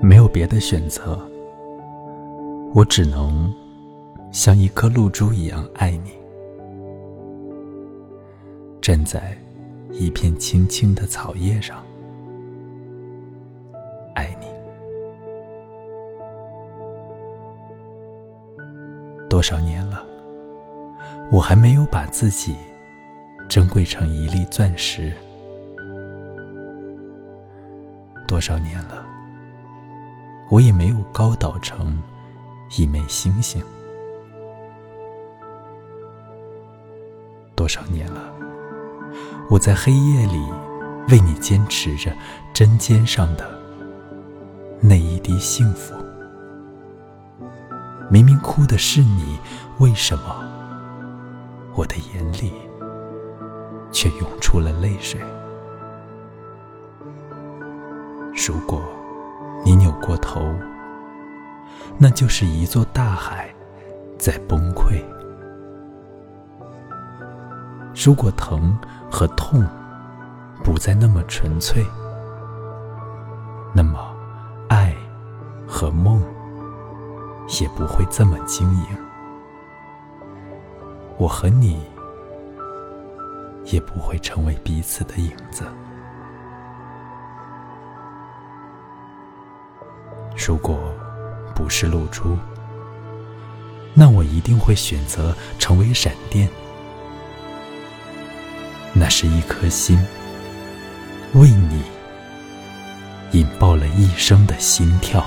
没有别的选择，我只能像一颗露珠一样爱你，站在一片青青的草叶上，爱你。多少年了，我还没有把自己珍贵成一粒钻石。多少年了，我也没有高岛成一枚星星。多少年了，我在黑夜里为你坚持着针尖上的那一滴幸福。明明哭的是你，为什么我的眼里却涌出了泪水？如果你扭过头，那就是一座大海在崩溃。如果疼和痛不再那么纯粹，那么爱和梦也不会这么晶莹。我和你也不会成为彼此的影子。如果不是露珠，那我一定会选择成为闪电。那是一颗心，为你引爆了一生的心跳。